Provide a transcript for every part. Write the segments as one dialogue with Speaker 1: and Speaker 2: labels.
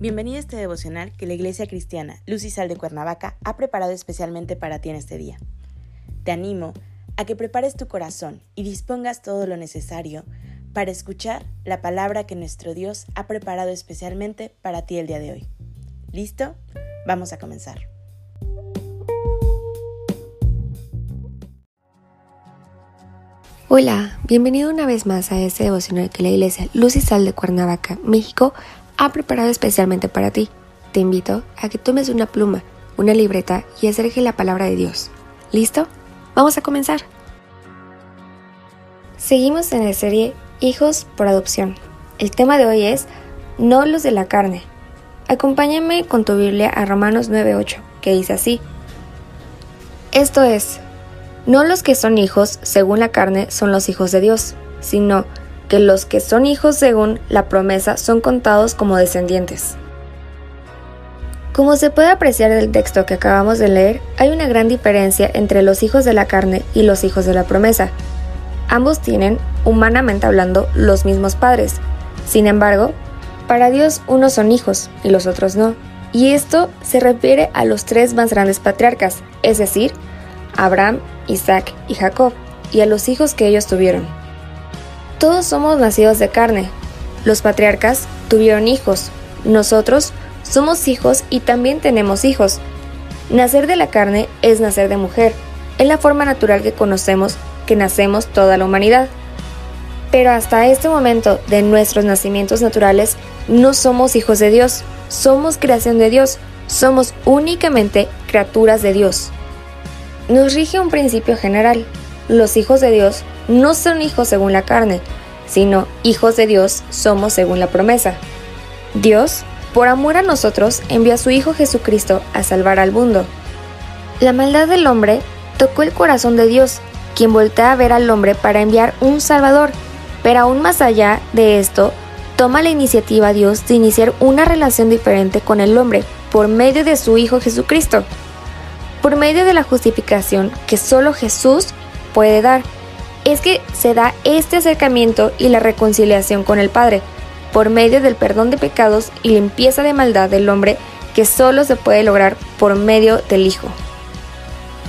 Speaker 1: Bienvenido a este devocional que la Iglesia Cristiana Luz y Sal de Cuernavaca ha preparado especialmente para ti en este día. Te animo a que prepares tu corazón y dispongas todo lo necesario para escuchar la palabra que nuestro Dios ha preparado especialmente para ti el día de hoy. ¿Listo? Vamos a comenzar.
Speaker 2: Hola, bienvenido una vez más a este devocional que la Iglesia Luz y Sal de Cuernavaca, México, ha preparado especialmente para ti. Te invito a que tomes una pluma, una libreta y acerque la palabra de Dios. ¿Listo? Vamos a comenzar. Seguimos en la serie Hijos por adopción. El tema de hoy es No los de la carne. Acompáñame con tu Biblia a Romanos 9:8, que dice así. Esto es, no los que son hijos según la carne son los hijos de Dios, sino que los que son hijos según la promesa son contados como descendientes. Como se puede apreciar del texto que acabamos de leer, hay una gran diferencia entre los hijos de la carne y los hijos de la promesa. Ambos tienen, humanamente hablando, los mismos padres. Sin embargo, para Dios unos son hijos y los otros no. Y esto se refiere a los tres más grandes patriarcas, es decir, Abraham, Isaac y Jacob, y a los hijos que ellos tuvieron. Todos somos nacidos de carne. Los patriarcas tuvieron hijos. Nosotros somos hijos y también tenemos hijos. Nacer de la carne es nacer de mujer. Es la forma natural que conocemos que nacemos toda la humanidad. Pero hasta este momento de nuestros nacimientos naturales no somos hijos de Dios, somos creación de Dios, somos únicamente criaturas de Dios. Nos rige un principio general. Los hijos de Dios no son hijos según la carne, sino hijos de Dios somos según la promesa. Dios, por amor a nosotros, envió a su Hijo Jesucristo a salvar al mundo. La maldad del hombre tocó el corazón de Dios, quien voltea a ver al hombre para enviar un Salvador. Pero aún más allá de esto, toma la iniciativa Dios de iniciar una relación diferente con el hombre por medio de su Hijo Jesucristo. Por medio de la justificación que solo Jesús puede dar es que se da este acercamiento y la reconciliación con el Padre, por medio del perdón de pecados y limpieza de maldad del hombre que solo se puede lograr por medio del Hijo.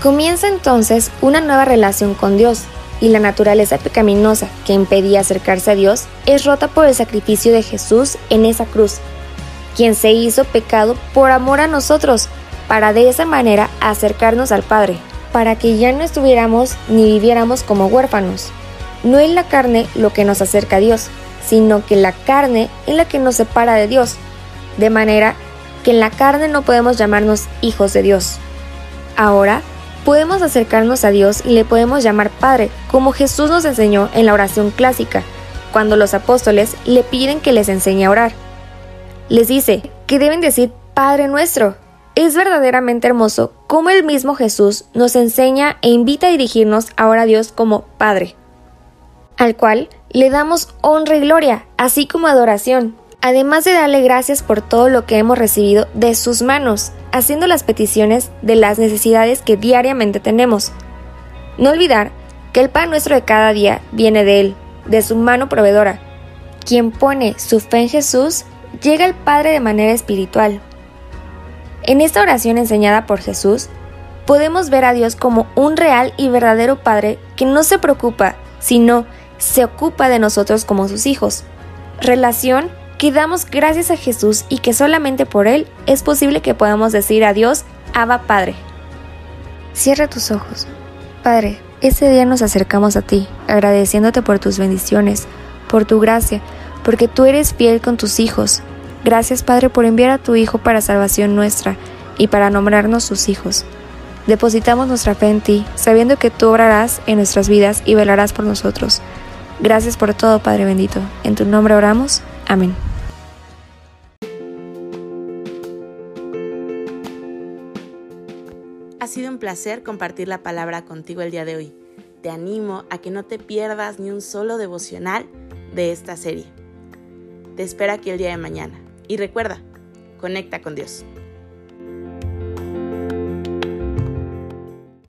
Speaker 2: Comienza entonces una nueva relación con Dios, y la naturaleza pecaminosa que impedía acercarse a Dios es rota por el sacrificio de Jesús en esa cruz, quien se hizo pecado por amor a nosotros, para de esa manera acercarnos al Padre para que ya no estuviéramos ni viviéramos como huérfanos. No es la carne lo que nos acerca a Dios, sino que la carne es la que nos separa de Dios, de manera que en la carne no podemos llamarnos hijos de Dios. Ahora, podemos acercarnos a Dios y le podemos llamar Padre, como Jesús nos enseñó en la oración clásica, cuando los apóstoles le piden que les enseñe a orar. Les dice que deben decir Padre nuestro, es verdaderamente hermoso cómo el mismo Jesús nos enseña e invita a dirigirnos ahora a Dios como Padre, al cual le damos honra y gloria, así como adoración, además de darle gracias por todo lo que hemos recibido de sus manos, haciendo las peticiones de las necesidades que diariamente tenemos. No olvidar que el pan nuestro de cada día viene de Él, de su mano proveedora. Quien pone su fe en Jesús llega al Padre de manera espiritual, en esta oración enseñada por Jesús, podemos ver a Dios como un real y verdadero Padre que no se preocupa, sino se ocupa de nosotros como sus hijos. Relación que damos gracias a Jesús y que solamente por Él es posible que podamos decir a Dios, Abba Padre. Cierra tus ojos. Padre, este día nos acercamos a ti, agradeciéndote por tus bendiciones, por tu gracia, porque tú eres fiel con tus hijos, Gracias Padre por enviar a tu Hijo para salvación nuestra y para nombrarnos sus hijos. Depositamos nuestra fe en ti, sabiendo que tú obrarás en nuestras vidas y velarás por nosotros. Gracias por todo, Padre bendito. En tu nombre oramos. Amén.
Speaker 1: Ha sido un placer compartir la palabra contigo el día de hoy. Te animo a que no te pierdas ni un solo devocional de esta serie. Te espero aquí el día de mañana. Y recuerda, conecta con Dios.